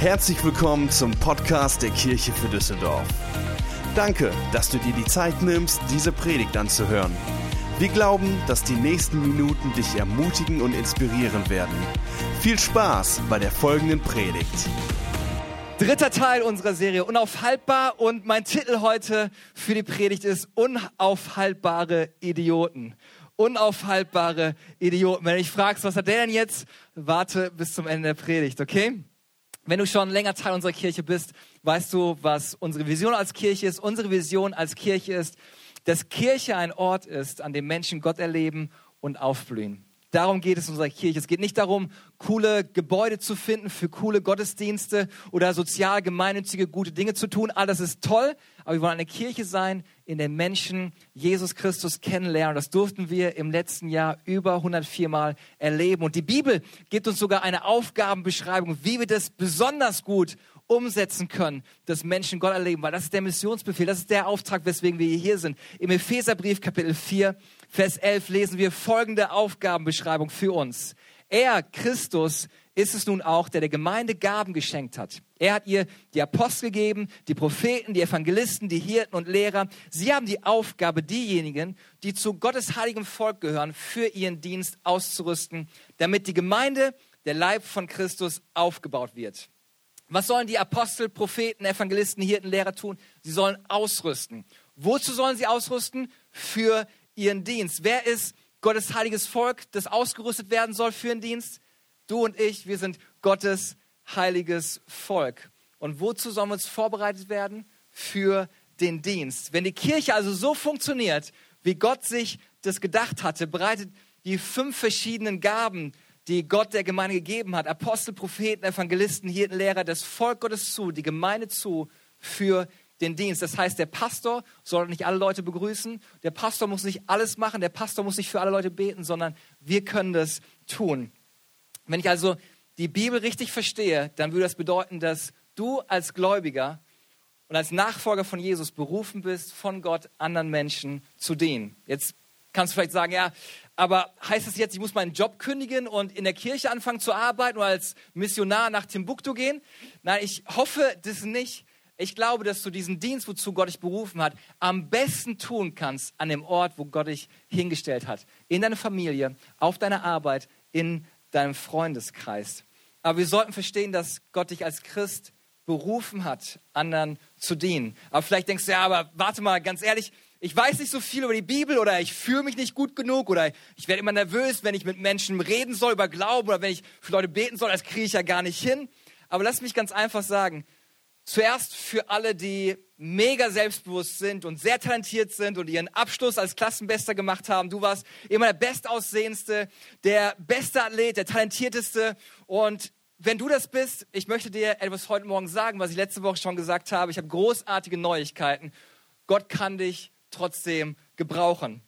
Herzlich willkommen zum Podcast der Kirche für Düsseldorf. Danke, dass du dir die Zeit nimmst, diese Predigt anzuhören. Wir glauben, dass die nächsten Minuten dich ermutigen und inspirieren werden. Viel Spaß bei der folgenden Predigt. Dritter Teil unserer Serie Unaufhaltbar und mein Titel heute für die Predigt ist Unaufhaltbare Idioten. Unaufhaltbare Idioten. Wenn du dich fragst, was hat der denn jetzt? Warte bis zum Ende der Predigt, okay? Wenn du schon länger Teil unserer Kirche bist, weißt du, was unsere Vision als Kirche ist. Unsere Vision als Kirche ist, dass Kirche ein Ort ist, an dem Menschen Gott erleben und aufblühen. Darum geht es in unserer Kirche. Es geht nicht darum, coole Gebäude zu finden für coole Gottesdienste oder sozial gemeinnützige gute Dinge zu tun. All das ist toll, aber wir wollen eine Kirche sein, in der Menschen Jesus Christus kennenlernen. Das durften wir im letzten Jahr über 104 Mal erleben. Und die Bibel gibt uns sogar eine Aufgabenbeschreibung, wie wir das besonders gut umsetzen können, dass Menschen Gott erleben, weil das ist der Missionsbefehl, das ist der Auftrag, weswegen wir hier sind. Im Epheserbrief Kapitel 4 Vers 11 lesen wir folgende Aufgabenbeschreibung für uns. Er, Christus, ist es nun auch, der der Gemeinde Gaben geschenkt hat. Er hat ihr die Apostel gegeben, die Propheten, die Evangelisten, die Hirten und Lehrer. Sie haben die Aufgabe, diejenigen, die zu Gottes heiligem Volk gehören, für ihren Dienst auszurüsten, damit die Gemeinde, der Leib von Christus, aufgebaut wird. Was sollen die Apostel, Propheten, Evangelisten, Hirten, Lehrer tun? Sie sollen ausrüsten. Wozu sollen sie ausrüsten? Für ihren Dienst. Wer ist Gottes heiliges Volk, das ausgerüstet werden soll für den Dienst? Du und ich, wir sind Gottes heiliges Volk. Und wozu sollen wir uns vorbereitet werden? Für den Dienst. Wenn die Kirche also so funktioniert, wie Gott sich das gedacht hatte, bereitet die fünf verschiedenen Gaben, die Gott der Gemeinde gegeben hat, Apostel, Propheten, Evangelisten, Hirten, Lehrer, das Volk Gottes zu, die Gemeinde zu für den Dienst. Das heißt, der Pastor soll nicht alle Leute begrüßen, der Pastor muss nicht alles machen, der Pastor muss nicht für alle Leute beten, sondern wir können das tun. Wenn ich also die Bibel richtig verstehe, dann würde das bedeuten, dass du als Gläubiger und als Nachfolger von Jesus berufen bist, von Gott anderen Menschen zu dienen. Jetzt kannst du vielleicht sagen, ja, aber heißt das jetzt, ich muss meinen Job kündigen und in der Kirche anfangen zu arbeiten oder als Missionar nach Timbuktu gehen? Nein, ich hoffe das nicht. Ich glaube, dass du diesen Dienst, wozu Gott dich berufen hat, am besten tun kannst an dem Ort, wo Gott dich hingestellt hat. In deiner Familie, auf deiner Arbeit, in deinem Freundeskreis. Aber wir sollten verstehen, dass Gott dich als Christ berufen hat, anderen zu dienen. Aber vielleicht denkst du, ja, aber warte mal, ganz ehrlich, ich weiß nicht so viel über die Bibel oder ich fühle mich nicht gut genug oder ich werde immer nervös, wenn ich mit Menschen reden soll über Glauben oder wenn ich für Leute beten soll, das kriege ich ja gar nicht hin. Aber lass mich ganz einfach sagen, Zuerst für alle, die mega selbstbewusst sind und sehr talentiert sind und ihren Abschluss als Klassenbester gemacht haben. Du warst immer der Bestaussehendste, der beste Athlet, der talentierteste. Und wenn du das bist, ich möchte dir etwas heute Morgen sagen, was ich letzte Woche schon gesagt habe. Ich habe großartige Neuigkeiten. Gott kann dich trotzdem gebrauchen.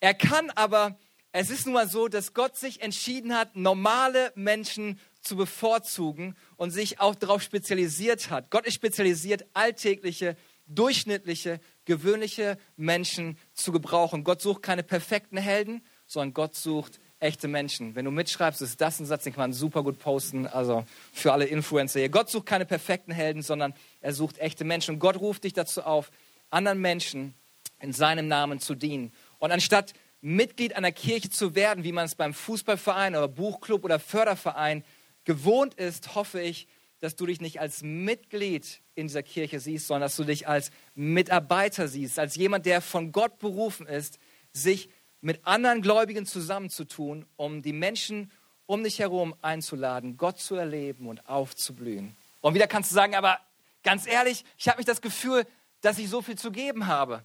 Er kann aber, es ist nun mal so, dass Gott sich entschieden hat, normale Menschen zu bevorzugen und sich auch darauf spezialisiert hat. Gott ist spezialisiert, alltägliche, durchschnittliche, gewöhnliche Menschen zu gebrauchen. Gott sucht keine perfekten Helden, sondern Gott sucht echte Menschen. Wenn du mitschreibst, ist das ein Satz, den kann man super gut posten, also für alle Influencer hier. Gott sucht keine perfekten Helden, sondern er sucht echte Menschen. Und Gott ruft dich dazu auf, anderen Menschen in seinem Namen zu dienen. Und anstatt Mitglied einer Kirche zu werden, wie man es beim Fußballverein oder Buchclub oder Förderverein gewohnt ist, hoffe ich, dass du dich nicht als Mitglied in dieser Kirche siehst, sondern dass du dich als Mitarbeiter siehst, als jemand, der von Gott berufen ist, sich mit anderen Gläubigen zusammenzutun, um die Menschen um dich herum einzuladen, Gott zu erleben und aufzublühen. Und wieder kannst du sagen, aber ganz ehrlich, ich habe nicht das Gefühl, dass ich so viel zu geben habe.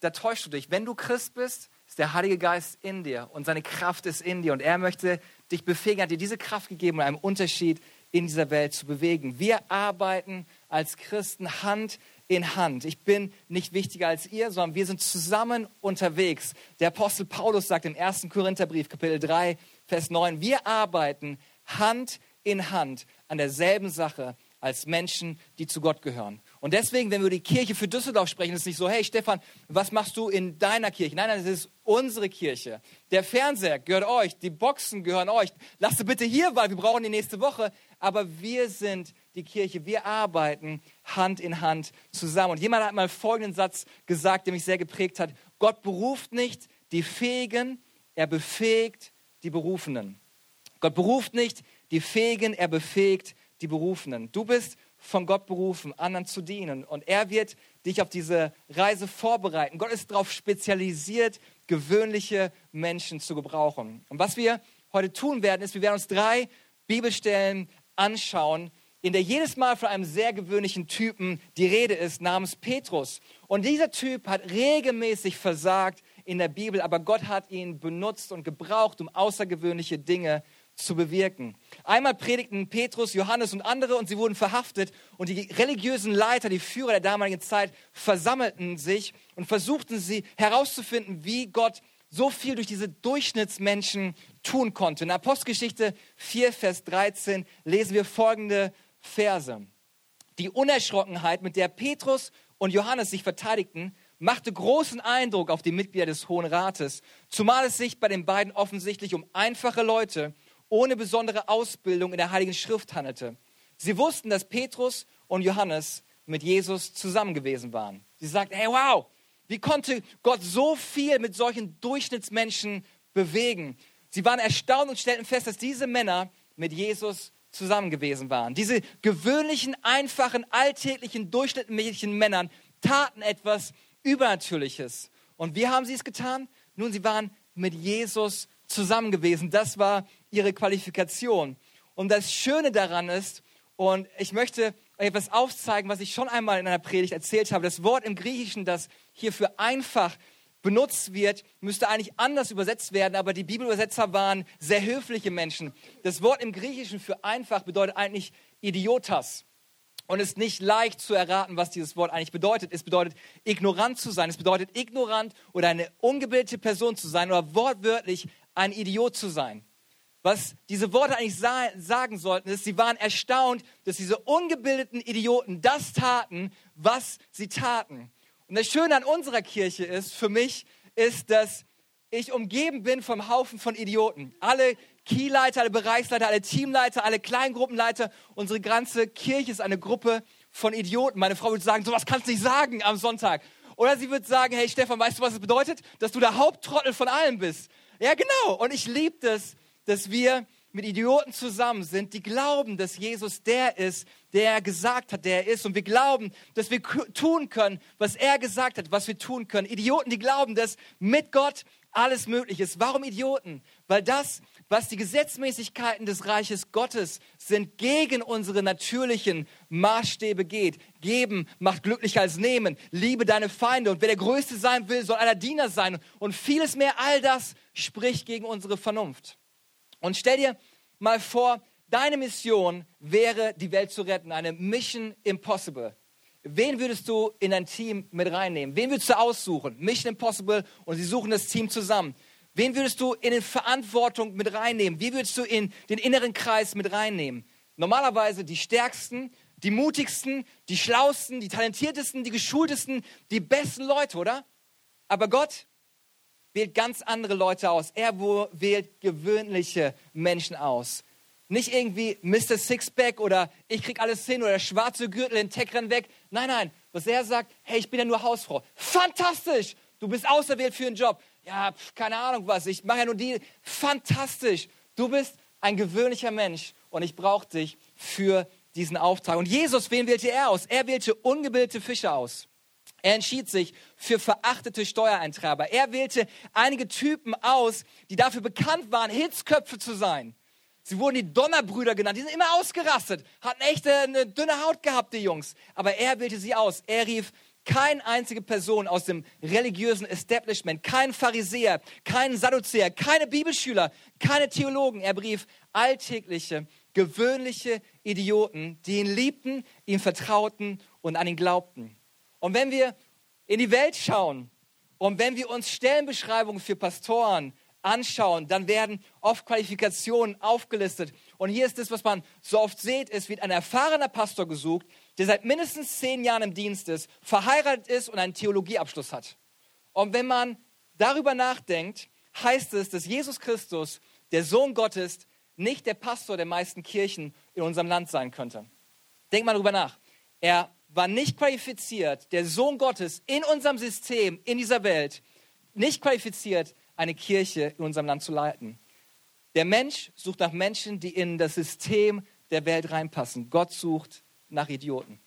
Da täuschst du dich. Wenn du Christ bist, ist der Heilige Geist in dir und seine Kraft ist in dir und er möchte dich befähigen, hat dir diese Kraft gegeben, um einen Unterschied in dieser Welt zu bewegen. Wir arbeiten als Christen Hand in Hand. Ich bin nicht wichtiger als ihr, sondern wir sind zusammen unterwegs. Der Apostel Paulus sagt im 1. Korintherbrief, Kapitel 3, Vers 9, wir arbeiten Hand in Hand an derselben Sache als Menschen, die zu Gott gehören. Und deswegen, wenn wir über die Kirche für Düsseldorf sprechen, ist es nicht so, hey Stefan, was machst du in deiner Kirche? Nein, nein, es ist unsere Kirche. Der Fernseher gehört euch, die Boxen gehören euch. Lasst sie bitte hier, weil wir brauchen die nächste Woche. Aber wir sind die Kirche, wir arbeiten Hand in Hand zusammen. Und jemand hat mal folgenden Satz gesagt, der mich sehr geprägt hat. Gott beruft nicht die Fähigen, er befähigt die Berufenen. Gott beruft nicht die Fähigen, er befähigt die Berufenen. Du bist von Gott berufen, anderen zu dienen. Und er wird dich auf diese Reise vorbereiten. Gott ist darauf spezialisiert, gewöhnliche Menschen zu gebrauchen. Und was wir heute tun werden, ist, wir werden uns drei Bibelstellen anschauen, in der jedes Mal von einem sehr gewöhnlichen Typen die Rede ist, namens Petrus. Und dieser Typ hat regelmäßig versagt in der Bibel, aber Gott hat ihn benutzt und gebraucht, um außergewöhnliche Dinge zu bewirken. Einmal predigten Petrus, Johannes und andere und sie wurden verhaftet und die religiösen Leiter, die Führer der damaligen Zeit versammelten sich und versuchten sie herauszufinden, wie Gott so viel durch diese Durchschnittsmenschen tun konnte. In Apostelgeschichte 4, Vers 13 lesen wir folgende Verse. Die Unerschrockenheit, mit der Petrus und Johannes sich verteidigten, machte großen Eindruck auf die Mitglieder des Hohen Rates, zumal es sich bei den beiden offensichtlich um einfache Leute ohne besondere Ausbildung in der Heiligen Schrift handelte. Sie wussten, dass Petrus und Johannes mit Jesus zusammen gewesen waren. Sie sagten, hey, wow, wie konnte Gott so viel mit solchen Durchschnittsmenschen bewegen? Sie waren erstaunt und stellten fest, dass diese Männer mit Jesus zusammen gewesen waren. Diese gewöhnlichen, einfachen, alltäglichen, durchschnittlichen Männern taten etwas Übernatürliches. Und wie haben sie es getan? Nun, sie waren mit Jesus zusammen gewesen. Das war ihre Qualifikation. Und das Schöne daran ist, und ich möchte etwas aufzeigen, was ich schon einmal in einer Predigt erzählt habe. Das Wort im Griechischen, das hier für einfach benutzt wird, müsste eigentlich anders übersetzt werden, aber die Bibelübersetzer waren sehr höfliche Menschen. Das Wort im Griechischen für einfach bedeutet eigentlich Idiotas. Und es ist nicht leicht zu erraten, was dieses Wort eigentlich bedeutet. Es bedeutet, ignorant zu sein. Es bedeutet, ignorant oder eine ungebildete Person zu sein oder wortwörtlich ein Idiot zu sein. Was diese Worte eigentlich sagen sollten, ist, sie waren erstaunt, dass diese ungebildeten Idioten das taten, was sie taten. Und das Schöne an unserer Kirche ist, für mich, ist, dass ich umgeben bin vom Haufen von Idioten. Alle Keyleiter, alle Bereichsleiter, alle Teamleiter, alle Kleingruppenleiter. Unsere ganze Kirche ist eine Gruppe von Idioten. Meine Frau würde sagen, sowas kannst du nicht sagen am Sonntag. Oder sie würde sagen, hey Stefan, weißt du, was es bedeutet? Dass du der Haupttrottel von allen bist. Ja, genau. Und ich liebe das, dass wir mit Idioten zusammen sind, die glauben, dass Jesus der ist, der er gesagt hat, der er ist. Und wir glauben, dass wir tun können, was er gesagt hat, was wir tun können. Idioten, die glauben, dass mit Gott alles möglich ist. Warum Idioten? Weil das, was die Gesetzmäßigkeiten des Reiches Gottes sind, gegen unsere natürlichen Maßstäbe geht. Geben macht glücklicher als nehmen. Liebe deine Feinde. Und wer der Größte sein will, soll einer Diener sein. Und vieles mehr, all das spricht gegen unsere Vernunft. Und stell dir mal vor, deine Mission wäre, die Welt zu retten, eine Mission Impossible. Wen würdest du in dein Team mit reinnehmen? Wen würdest du aussuchen? Mission Impossible und sie suchen das Team zusammen. Wen würdest du in die Verantwortung mit reinnehmen? Wie würdest du in den inneren Kreis mit reinnehmen? Normalerweise die stärksten, die mutigsten, die schlausten, die talentiertesten, die geschultesten, die besten Leute, oder? Aber Gott wählt ganz andere Leute aus. Er wählt gewöhnliche Menschen aus. Nicht irgendwie Mr. Sixpack oder ich krieg alles hin oder der schwarze Gürtel in Tech rennt weg. Nein, nein. Was er sagt, hey, ich bin ja nur Hausfrau. Fantastisch! Du bist auserwählt für einen Job. Ja, pf, keine Ahnung was. Ich mache ja nur die. Fantastisch! Du bist ein gewöhnlicher Mensch und ich brauche dich für diesen Auftrag. Und Jesus, wen wählte er aus? Er wählte ungebildete Fische aus. Er entschied sich für verachtete Steuereintreiber. Er wählte einige Typen aus, die dafür bekannt waren, Hitzköpfe zu sein. Sie wurden die Donnerbrüder genannt. Die sind immer ausgerastet, hatten echt eine dünne Haut gehabt, die Jungs. Aber er wählte sie aus. Er rief keine einzige Person aus dem religiösen Establishment, kein Pharisäer, kein Sadduzäer, keine Bibelschüler, keine Theologen. Er brief alltägliche, gewöhnliche Idioten, die ihn liebten, ihm vertrauten und an ihn glaubten. Und wenn wir in die Welt schauen und wenn wir uns Stellenbeschreibungen für Pastoren anschauen, dann werden oft Qualifikationen aufgelistet. Und hier ist das, was man so oft sieht, es wird ein erfahrener Pastor gesucht, der seit mindestens zehn Jahren im Dienst ist, verheiratet ist und einen Theologieabschluss hat. Und wenn man darüber nachdenkt, heißt es, dass Jesus Christus, der Sohn Gottes, nicht der Pastor der meisten Kirchen in unserem Land sein könnte. Denk mal darüber nach. Er war nicht qualifiziert, der Sohn Gottes in unserem System, in dieser Welt, nicht qualifiziert, eine Kirche in unserem Land zu leiten. Der Mensch sucht nach Menschen, die in das System der Welt reinpassen. Gott sucht nach Idioten.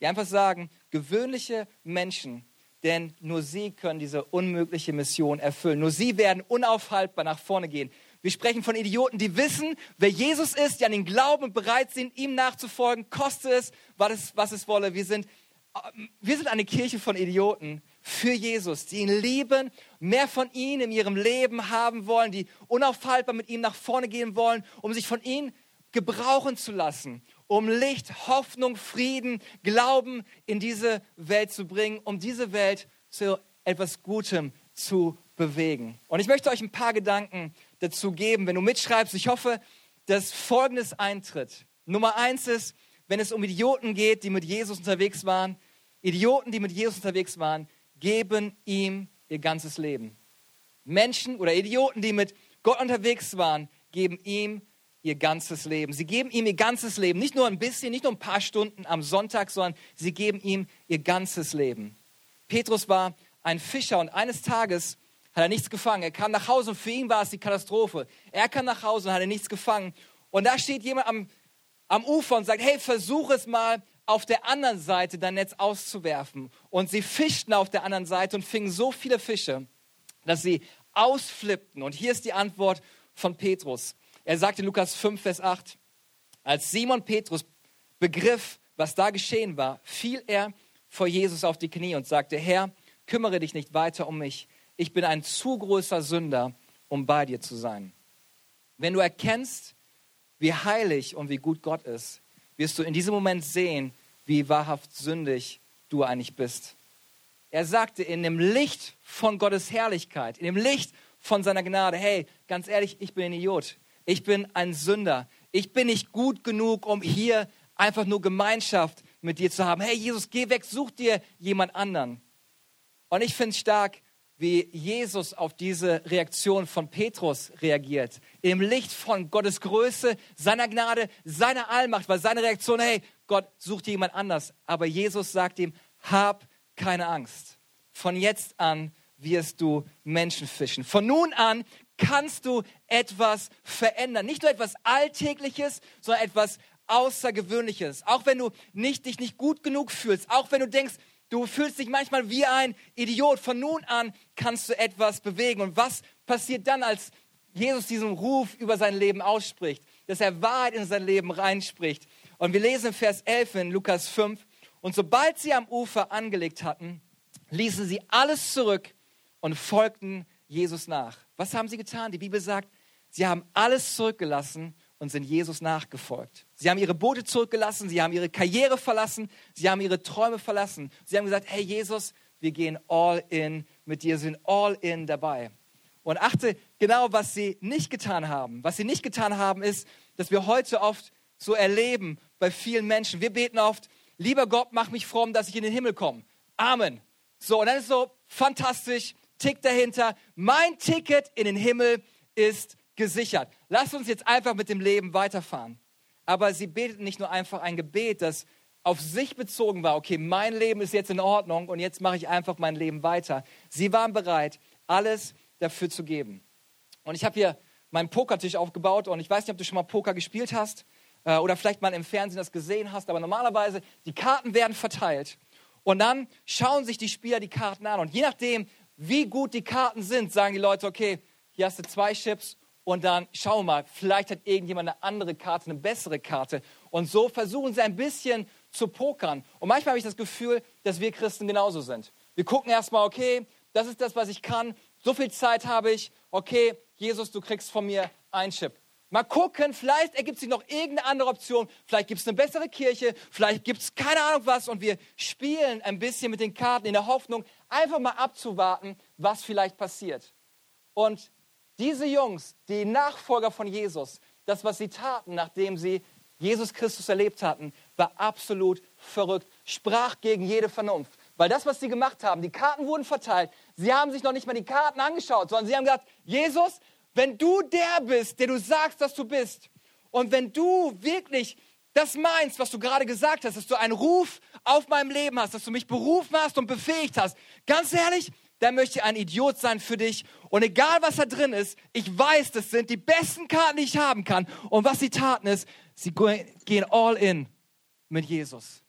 Die einfach sagen, gewöhnliche Menschen, denn nur sie können diese unmögliche Mission erfüllen. Nur sie werden unaufhaltbar nach vorne gehen. Wir sprechen von Idioten, die wissen, wer Jesus ist, die an ihn glauben bereit sind, ihm nachzufolgen, koste es, was es, wolle. Wir sind, wir sind eine Kirche von Idioten für Jesus, die ihn lieben, mehr von ihm in ihrem Leben haben wollen, die unaufhaltbar mit ihm nach vorne gehen wollen, um sich von ihm gebrauchen zu lassen, um Licht, Hoffnung, Frieden, Glauben in diese Welt zu bringen, um diese Welt zu etwas Gutem zu bewegen. Und ich möchte euch ein paar Gedanken dazu geben, wenn du mitschreibst. Ich hoffe, dass Folgendes eintritt. Nummer eins ist, wenn es um Idioten geht, die mit Jesus unterwegs waren, Idioten, die mit Jesus unterwegs waren, geben ihm ihr ganzes Leben. Menschen oder Idioten, die mit Gott unterwegs waren, geben ihm ihr ganzes Leben. Sie geben ihm ihr ganzes Leben, nicht nur ein bisschen, nicht nur ein paar Stunden am Sonntag, sondern sie geben ihm ihr ganzes Leben. Petrus war ein Fischer und eines Tages hat er nichts gefangen. Er kam nach Hause und für ihn war es die Katastrophe. Er kam nach Hause und hatte nichts gefangen. Und da steht jemand am, am Ufer und sagt, hey, versuch es mal auf der anderen Seite dein Netz auszuwerfen. Und sie fischten auf der anderen Seite und fingen so viele Fische, dass sie ausflippten. Und hier ist die Antwort von Petrus. Er sagte in Lukas 5, Vers 8, als Simon Petrus begriff, was da geschehen war, fiel er vor Jesus auf die Knie und sagte, Herr, kümmere dich nicht weiter um mich ich bin ein zu großer Sünder, um bei dir zu sein. Wenn du erkennst, wie heilig und wie gut Gott ist, wirst du in diesem Moment sehen, wie wahrhaft sündig du eigentlich bist. Er sagte in dem Licht von Gottes Herrlichkeit, in dem Licht von seiner Gnade, hey, ganz ehrlich, ich bin ein Idiot. Ich bin ein Sünder. Ich bin nicht gut genug, um hier einfach nur Gemeinschaft mit dir zu haben. Hey, Jesus, geh weg, such dir jemand anderen. Und ich finde es stark, wie Jesus auf diese Reaktion von Petrus reagiert. Im Licht von Gottes Größe, seiner Gnade, seiner Allmacht war seine Reaktion, hey, Gott sucht dir jemand anders. Aber Jesus sagt ihm, hab keine Angst. Von jetzt an wirst du Menschen fischen. Von nun an kannst du etwas verändern. Nicht nur etwas Alltägliches, sondern etwas Außergewöhnliches. Auch wenn du nicht, dich nicht gut genug fühlst, auch wenn du denkst, Du fühlst dich manchmal wie ein Idiot. Von nun an kannst du etwas bewegen. Und was passiert dann, als Jesus diesen Ruf über sein Leben ausspricht? Dass er Wahrheit in sein Leben reinspricht. Und wir lesen Vers 11 in Lukas 5. Und sobald sie am Ufer angelegt hatten, ließen sie alles zurück und folgten Jesus nach. Was haben sie getan? Die Bibel sagt, sie haben alles zurückgelassen und sind Jesus nachgefolgt. Sie haben ihre Boote zurückgelassen, sie haben ihre Karriere verlassen, sie haben ihre Träume verlassen. Sie haben gesagt, hey Jesus, wir gehen all in mit dir, sind all in dabei. Und achte genau, was sie nicht getan haben. Was sie nicht getan haben, ist, dass wir heute oft so erleben bei vielen Menschen. Wir beten oft, lieber Gott, mach mich fromm, dass ich in den Himmel komme. Amen. So, und dann ist so fantastisch, Tick dahinter. Mein Ticket in den Himmel ist gesichert. Lass uns jetzt einfach mit dem Leben weiterfahren. Aber sie beteten nicht nur einfach ein Gebet, das auf sich bezogen war, okay, mein Leben ist jetzt in Ordnung und jetzt mache ich einfach mein Leben weiter. Sie waren bereit, alles dafür zu geben. Und ich habe hier meinen Pokertisch aufgebaut und ich weiß nicht, ob du schon mal Poker gespielt hast äh, oder vielleicht mal im Fernsehen das gesehen hast, aber normalerweise die Karten werden verteilt und dann schauen sich die Spieler die Karten an und je nachdem, wie gut die Karten sind, sagen die Leute, okay, hier hast du zwei Chips und dann schau mal, vielleicht hat irgendjemand eine andere Karte, eine bessere Karte. Und so versuchen sie ein bisschen zu pokern. Und manchmal habe ich das Gefühl, dass wir Christen genauso sind. Wir gucken erstmal, okay, das ist das, was ich kann. So viel Zeit habe ich. Okay, Jesus, du kriegst von mir ein Chip. Mal gucken, vielleicht ergibt sich noch irgendeine andere Option. Vielleicht gibt es eine bessere Kirche. Vielleicht gibt es keine Ahnung was. Und wir spielen ein bisschen mit den Karten in der Hoffnung, einfach mal abzuwarten, was vielleicht passiert. Und Diese Jungs, die Nachfolger von Jesus, das, was sie taten, nachdem sie Jesus Christus erlebt hatten, war absolut verrückt, sprach gegen jede Vernunft. Weil das, was sie gemacht haben, die Karten wurden verteilt, sie haben sich noch nicht mal die Karten angeschaut, sondern sie haben gesagt, Jesus, wenn du der bist, der du sagst, dass du bist, und wenn du wirklich das meinst, was du gerade gesagt hast, dass du einen Ruf auf meinem Leben hast, dass du mich berufen hast und befähigt hast, ganz ehrlich, dann möchte ich ein Idiot sein für dich. Und egal, was da drin ist, ich weiß, das sind die besten Karten, die ich haben kann. Und was sie taten ist, sie gehen all in mit Jesus.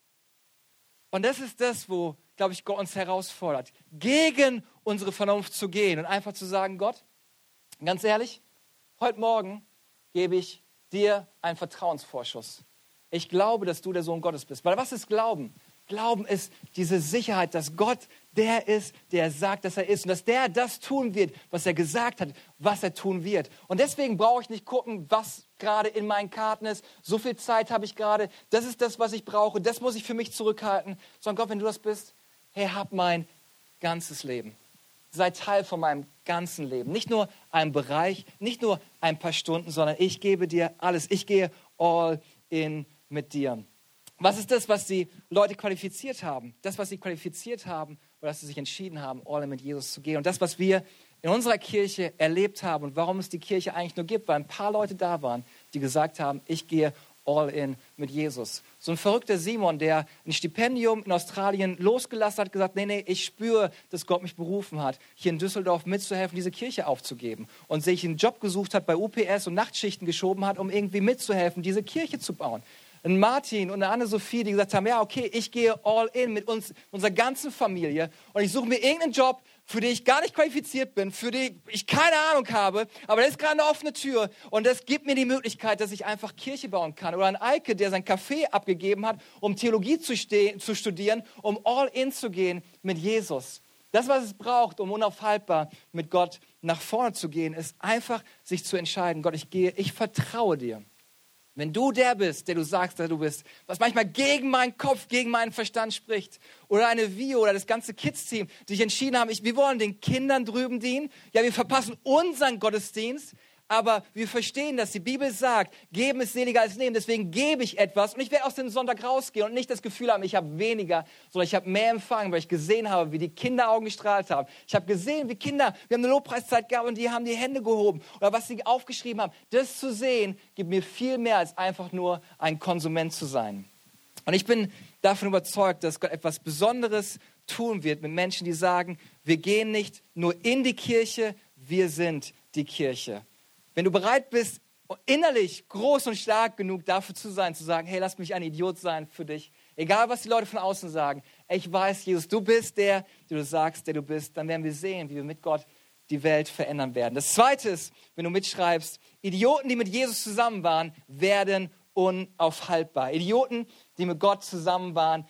Und das ist das, wo, glaube ich, Gott uns herausfordert, gegen unsere Vernunft zu gehen und einfach zu sagen, Gott, ganz ehrlich, heute Morgen gebe ich dir einen Vertrauensvorschuss. Ich glaube, dass du der Sohn Gottes bist. Weil was ist Glauben? Glauben ist diese Sicherheit, dass Gott der ist, der sagt, dass er ist und dass der das tun wird, was er gesagt hat, was er tun wird. Und deswegen brauche ich nicht gucken, was gerade in meinen Karten ist. So viel Zeit habe ich gerade. Das ist das, was ich brauche. Das muss ich für mich zurückhalten. Sondern Gott, wenn du das bist, hey, hab mein ganzes Leben. Sei Teil von meinem ganzen Leben. Nicht nur ein Bereich, nicht nur ein paar Stunden, sondern ich gebe dir alles. Ich gehe all in mit dir. Was ist das, was die Leute qualifiziert haben? Das, was sie qualifiziert haben, war, dass sie sich entschieden haben, all in mit Jesus zu gehen. Und das, was wir in unserer Kirche erlebt haben und warum es die Kirche eigentlich nur gibt, weil ein paar Leute da waren, die gesagt haben, ich gehe all in mit Jesus. So ein verrückter Simon, der ein Stipendium in Australien losgelassen hat, gesagt, nee, nee, ich spüre, dass Gott mich berufen hat, hier in Düsseldorf mitzuhelfen, diese Kirche aufzugeben. Und sich einen Job gesucht hat bei UPS und Nachtschichten geschoben hat, um irgendwie mitzuhelfen, diese Kirche zu bauen ein Martin und eine Anne-Sophie, die gesagt haben, ja, okay, ich gehe all in mit uns, unserer ganzen Familie und ich suche mir irgendeinen Job, für den ich gar nicht qualifiziert bin, für den ich keine Ahnung habe, aber da ist gerade eine offene Tür und das gibt mir die Möglichkeit, dass ich einfach Kirche bauen kann. Oder ein Eike, der sein Café abgegeben hat, um Theologie zu, zu studieren, um all in zu gehen mit Jesus. Das, was es braucht, um unaufhaltbar mit Gott nach vorne zu gehen, ist einfach sich zu entscheiden, Gott, ich gehe, ich vertraue dir. Wenn du der bist, der du sagst, der du bist, was manchmal gegen meinen Kopf, gegen meinen Verstand spricht, oder eine Vio oder das ganze Kids-Team, die sich entschieden haben, ich, wir wollen den Kindern drüben dienen, ja, wir verpassen unseren Gottesdienst, aber wir verstehen, dass die Bibel sagt, geben ist seliger als nehmen. Deswegen gebe ich etwas und ich werde aus dem Sonntag rausgehen und nicht das Gefühl haben, ich habe weniger, sondern ich habe mehr empfangen, weil ich gesehen habe, wie die Kinderaugen gestrahlt haben. Ich habe gesehen, wie Kinder, wir haben eine Lobpreiszeit gehabt und die haben die Hände gehoben oder was sie aufgeschrieben haben. Das zu sehen, gibt mir viel mehr als einfach nur ein Konsument zu sein. Und ich bin davon überzeugt, dass Gott etwas Besonderes tun wird mit Menschen, die sagen, wir gehen nicht nur in die Kirche, wir sind die Kirche. Wenn du bereit bist, innerlich groß und stark genug dafür zu sein, zu sagen, hey, lass mich ein Idiot sein für dich, egal was die Leute von außen sagen, ich weiß, Jesus, du bist der, der du sagst, der du bist, dann werden wir sehen, wie wir mit Gott die Welt verändern werden. Das Zweite ist, wenn du mitschreibst, Idioten, die mit Jesus zusammen waren, werden unaufhaltbar. Idioten, die mit Gott zusammen waren,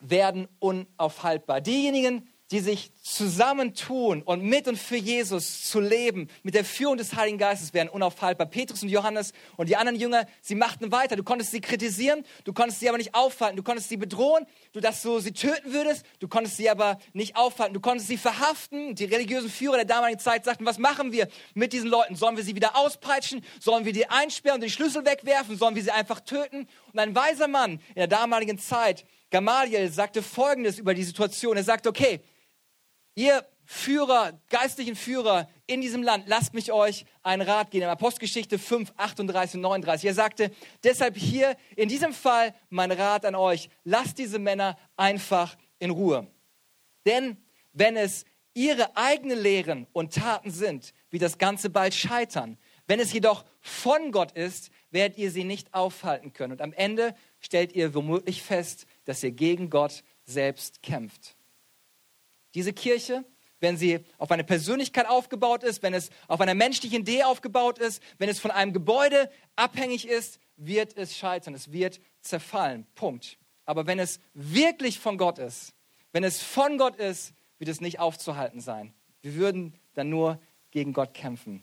werden unaufhaltbar. Diejenigen, die sich zusammentun und mit und für Jesus zu leben, mit der Führung des Heiligen Geistes werden unaufhaltbar. Petrus und Johannes und die anderen Jünger, sie machten weiter. Du konntest sie kritisieren, du konntest sie aber nicht aufhalten. Du konntest sie bedrohen, du, dass du sie töten würdest, du konntest sie aber nicht aufhalten. Du konntest sie verhaften. Die religiösen Führer der damaligen Zeit sagten, was machen wir mit diesen Leuten? Sollen wir sie wieder auspeitschen? Sollen wir die einsperren und den Schlüssel wegwerfen? Sollen wir sie einfach töten? Und ein weiser Mann in der damaligen Zeit, Gamaliel, sagte Folgendes über die Situation. Er sagte, okay, Ihr Führer, geistlichen Führer in diesem Land, lasst mich euch einen Rat geben. In Apostelgeschichte 5, 38 und 39. Er sagte, deshalb hier in diesem Fall mein Rat an euch, lasst diese Männer einfach in Ruhe. Denn wenn es ihre eigenen Lehren und Taten sind, wird das Ganze bald scheitern. Wenn es jedoch von Gott ist, werdet ihr sie nicht aufhalten können. Und am Ende stellt ihr womöglich fest, dass ihr gegen Gott selbst kämpft. Diese Kirche, wenn sie auf eine Persönlichkeit aufgebaut ist, wenn es auf einer menschlichen Idee aufgebaut ist, wenn es von einem Gebäude abhängig ist, wird es scheitern, es wird zerfallen. Punkt. Aber wenn es wirklich von Gott ist, wenn es von Gott ist, wird es nicht aufzuhalten sein. Wir würden dann nur gegen Gott kämpfen.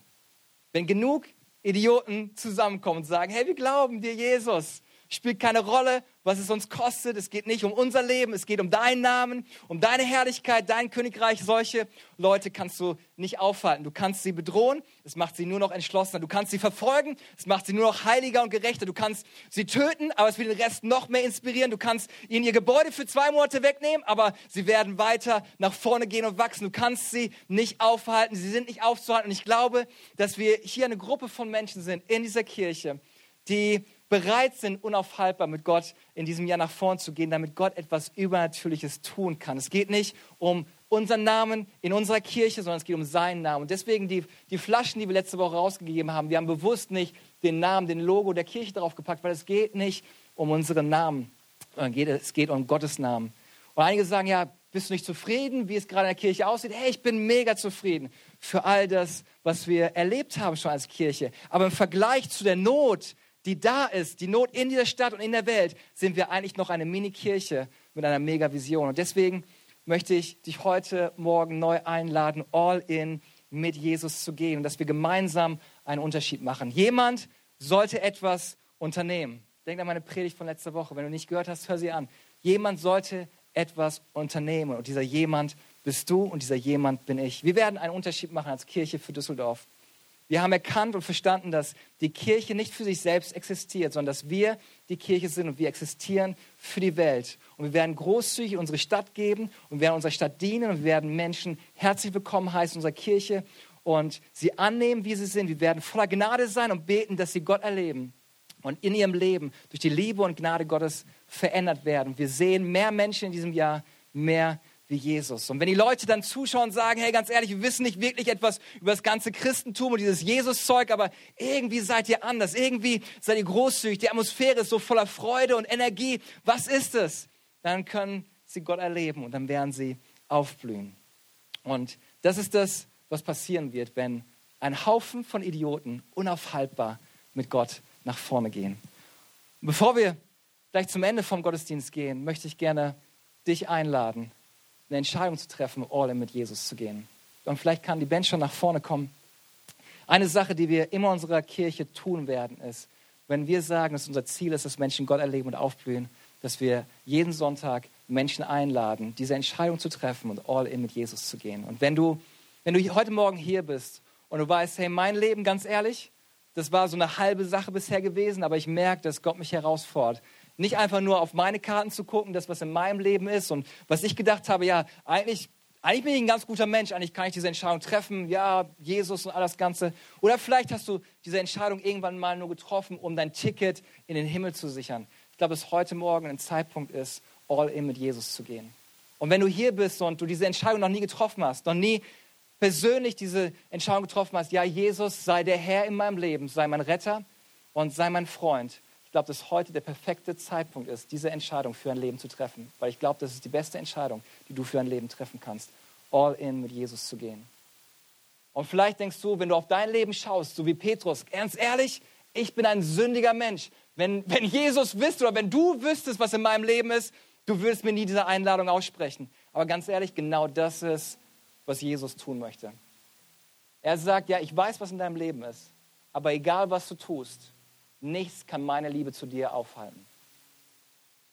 Wenn genug Idioten zusammenkommen und sagen, hey, wir glauben dir, Jesus, spielt keine Rolle, was es uns kostet. Es geht nicht um unser Leben, es geht um deinen Namen, um deine Herrlichkeit, dein Königreich. Solche Leute kannst du nicht aufhalten. Du kannst sie bedrohen, es macht sie nur noch entschlossener. Du kannst sie verfolgen, es macht sie nur noch heiliger und gerechter. Du kannst sie töten, aber es wird den Rest noch mehr inspirieren. Du kannst ihnen ihr Gebäude für zwei Monate wegnehmen, aber sie werden weiter nach vorne gehen und wachsen. Du kannst sie nicht aufhalten, sie sind nicht aufzuhalten. Und ich glaube, dass wir hier eine Gruppe von Menschen sind in dieser Kirche, die bereit sind, unaufhaltbar mit Gott in diesem Jahr nach vorn zu gehen, damit Gott etwas Übernatürliches tun kann. Es geht nicht um unseren Namen in unserer Kirche, sondern es geht um seinen Namen. Und deswegen die, die Flaschen, die wir letzte Woche rausgegeben haben, wir haben bewusst nicht den Namen, den Logo der Kirche drauf gepackt, weil es geht nicht um unseren Namen, es geht um Gottes Namen. Und einige sagen, ja, bist du nicht zufrieden, wie es gerade in der Kirche aussieht? Hey, ich bin mega zufrieden für all das, was wir erlebt haben schon als Kirche. Aber im Vergleich zu der Not, die da ist, die Not in dieser Stadt und in der Welt, sind wir eigentlich noch eine Mini-Kirche mit einer Mega-Vision. Und deswegen möchte ich dich heute Morgen neu einladen, all in mit Jesus zu gehen und dass wir gemeinsam einen Unterschied machen. Jemand sollte etwas unternehmen. Denk an meine Predigt von letzter Woche. Wenn du nicht gehört hast, hör sie an. Jemand sollte etwas unternehmen. Und dieser jemand bist du und dieser jemand bin ich. Wir werden einen Unterschied machen als Kirche für Düsseldorf. Wir haben erkannt und verstanden, dass die Kirche nicht für sich selbst existiert, sondern dass wir die Kirche sind und wir existieren für die Welt. Und wir werden großzügig unsere Stadt geben und werden unserer Stadt dienen und wir werden Menschen herzlich willkommen heißen unserer Kirche und sie annehmen, wie sie sind. Wir werden voller Gnade sein und beten, dass sie Gott erleben und in ihrem Leben durch die Liebe und Gnade Gottes verändert werden. Wir sehen mehr Menschen in diesem Jahr, mehr wie Jesus. Und wenn die Leute dann zuschauen und sagen, hey, ganz ehrlich, wir wissen nicht wirklich etwas über das ganze Christentum und dieses Jesus-Zeug, aber irgendwie seid ihr anders, irgendwie seid ihr großzügig, die Atmosphäre ist so voller Freude und Energie. Was ist es? Dann können sie Gott erleben und dann werden sie aufblühen. Und das ist das, was passieren wird, wenn ein Haufen von Idioten unaufhaltbar mit Gott nach vorne gehen. Und bevor wir gleich zum Ende vom Gottesdienst gehen, möchte ich gerne dich einladen, eine Entscheidung zu treffen, all in mit Jesus zu gehen. Und vielleicht kann die Band schon nach vorne kommen. Eine Sache, die wir immer in unserer Kirche tun werden, ist, wenn wir sagen, dass unser Ziel ist, dass Menschen Gott erleben und aufblühen, dass wir jeden Sonntag Menschen einladen, diese Entscheidung zu treffen und all in mit Jesus zu gehen. Und wenn du, wenn du heute Morgen hier bist und du weißt, hey, mein Leben, ganz ehrlich, das war so eine halbe Sache bisher gewesen, aber ich merke, dass Gott mich herausfordert, nicht einfach nur auf meine Karten zu gucken, das, was in meinem Leben ist und was ich gedacht habe, ja, eigentlich, eigentlich bin ich ein ganz guter Mensch, eigentlich kann ich diese Entscheidung treffen, ja, Jesus und all das Ganze. Oder vielleicht hast du diese Entscheidung irgendwann mal nur getroffen, um dein Ticket in den Himmel zu sichern. Ich glaube, dass heute Morgen ein Zeitpunkt ist, all in mit Jesus zu gehen. Und wenn du hier bist und du diese Entscheidung noch nie getroffen hast, noch nie persönlich diese Entscheidung getroffen hast, ja, Jesus sei der Herr in meinem Leben, sei mein Retter und sei mein Freund, glaube, dass heute der perfekte Zeitpunkt ist, diese Entscheidung für ein Leben zu treffen. Weil ich glaube, das ist die beste Entscheidung, die du für ein Leben treffen kannst. All in mit Jesus zu gehen. Und vielleicht denkst du, wenn du auf dein Leben schaust, so wie Petrus, ganz ehrlich, ich bin ein sündiger Mensch. Wenn, wenn Jesus wüsste oder wenn du wüsstest, was in meinem Leben ist, du würdest mir nie diese Einladung aussprechen. Aber ganz ehrlich, genau das ist, was Jesus tun möchte. Er sagt, ja, ich weiß, was in deinem Leben ist, aber egal, was du tust, Nichts kann meine Liebe zu dir aufhalten.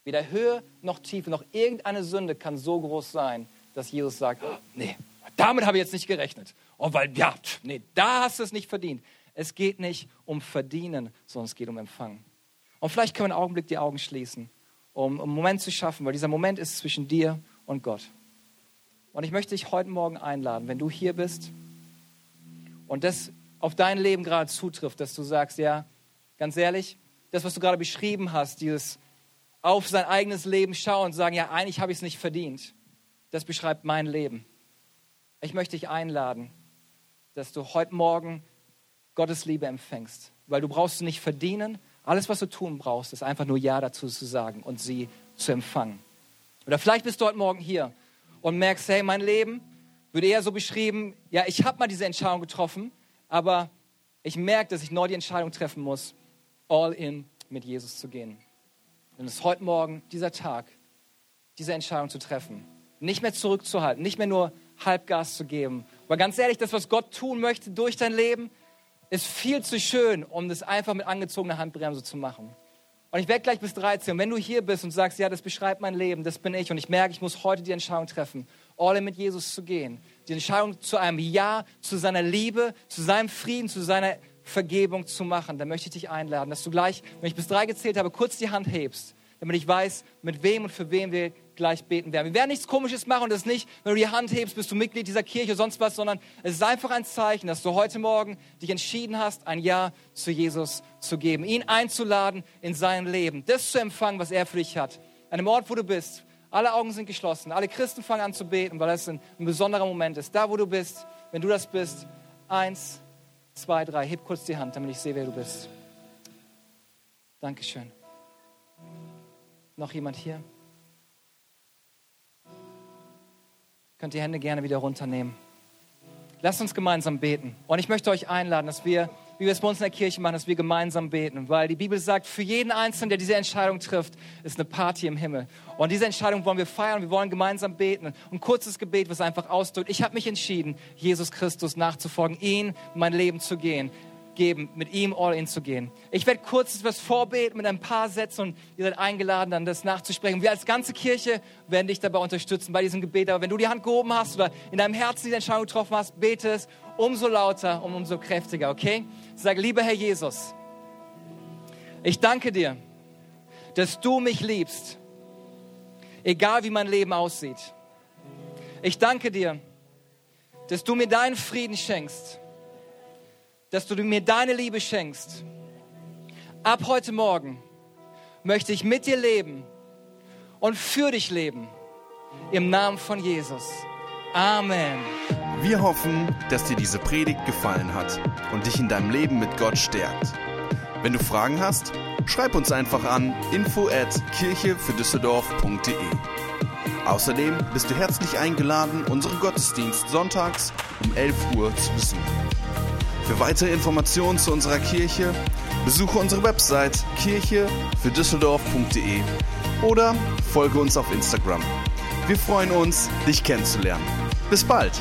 Weder Höhe noch Tiefe noch irgendeine Sünde kann so groß sein, dass Jesus sagt, oh, nee, damit habe ich jetzt nicht gerechnet. Oh, weil, ja, nee, da hast du es nicht verdient. Es geht nicht um Verdienen, sondern es geht um Empfangen. Und vielleicht können wir einen Augenblick die Augen schließen, um einen Moment zu schaffen, weil dieser Moment ist zwischen dir und Gott. Und ich möchte dich heute Morgen einladen, wenn du hier bist und das auf dein Leben gerade zutrifft, dass du sagst, ja, Ganz ehrlich, das, was du gerade beschrieben hast, dieses auf sein eigenes Leben schauen und sagen, ja, eigentlich habe ich es nicht verdient, das beschreibt mein Leben. Ich möchte dich einladen, dass du heute Morgen Gottes Liebe empfängst, weil du brauchst sie nicht verdienen. Alles, was du tun brauchst, ist einfach nur Ja dazu zu sagen und sie zu empfangen. Oder vielleicht bist du heute Morgen hier und merkst, hey, mein Leben wird eher so beschrieben, ja, ich habe mal diese Entscheidung getroffen, aber ich merke, dass ich neu die Entscheidung treffen muss, all in mit Jesus zu gehen. Und es ist heute Morgen dieser Tag, diese Entscheidung zu treffen. Nicht mehr zurückzuhalten, nicht mehr nur Halbgas zu geben. Weil ganz ehrlich, das, was Gott tun möchte durch dein Leben, ist viel zu schön, um das einfach mit angezogener Handbremse zu machen. Und ich werde gleich bis 13. Und wenn du hier bist und sagst, ja, das beschreibt mein Leben, das bin ich, und ich merke, ich muss heute die Entscheidung treffen, all in mit Jesus zu gehen, die Entscheidung zu einem Ja, zu seiner Liebe, zu seinem Frieden, zu seiner Vergebung zu machen, dann möchte ich dich einladen, dass du gleich, wenn ich bis drei gezählt habe, kurz die Hand hebst, damit ich weiß, mit wem und für wen wir gleich beten werden. Wir werden nichts Komisches machen und das nicht, wenn du die Hand hebst, bist du Mitglied dieser Kirche oder sonst was, sondern es ist einfach ein Zeichen, dass du heute Morgen dich entschieden hast, ein Ja zu Jesus zu geben, ihn einzuladen in sein Leben, das zu empfangen, was er für dich hat. An dem Ort, wo du bist, alle Augen sind geschlossen, alle Christen fangen an zu beten, weil das ein, ein besonderer Moment ist. Da, wo du bist, wenn du das bist, eins, zwei, drei, heb kurz die Hand, damit ich sehe, wer du bist. Dankeschön. Noch jemand hier? Könnt die Hände gerne wieder runternehmen. Lasst uns gemeinsam beten. Und ich möchte euch einladen, dass wir, wie wir es bei uns in der Kirche machen, dass wir gemeinsam beten. Weil die Bibel sagt, für jeden Einzelnen, der diese Entscheidung trifft, ist eine Party im Himmel. Und diese Entscheidung wollen wir feiern, wir wollen gemeinsam beten. Und kurzes Gebet, was einfach ausdrückt, ich habe mich entschieden, Jesus Christus nachzufolgen, ihn mein Leben zu gehen geben, mit ihm all in zu gehen. Ich werde kurz etwas vorbeten mit ein paar Sätzen und ihr seid eingeladen, dann das nachzusprechen. Wir als ganze Kirche werden dich dabei unterstützen bei diesem Gebet. Aber wenn du die Hand gehoben hast oder in deinem Herzen diese Entscheidung getroffen hast, bete es umso lauter und umso kräftiger, okay? Sag, lieber Herr Jesus, ich danke dir, dass du mich liebst, egal wie mein Leben aussieht. Ich danke dir, dass du mir deinen Frieden schenkst dass du mir deine Liebe schenkst. Ab heute Morgen möchte ich mit dir leben und für dich leben. Im Namen von Jesus. Amen. Wir hoffen, dass dir diese Predigt gefallen hat und dich in deinem Leben mit Gott stärkt. Wenn du Fragen hast, schreib uns einfach an info at kirchefürdüsseldorf.de. Außerdem bist du herzlich eingeladen, unseren Gottesdienst sonntags um 11 Uhr zu besuchen. Für weitere Informationen zu unserer Kirche besuche unsere Website kirchefürdüsseldorf.de oder folge uns auf Instagram. Wir freuen uns, dich kennenzulernen. Bis bald!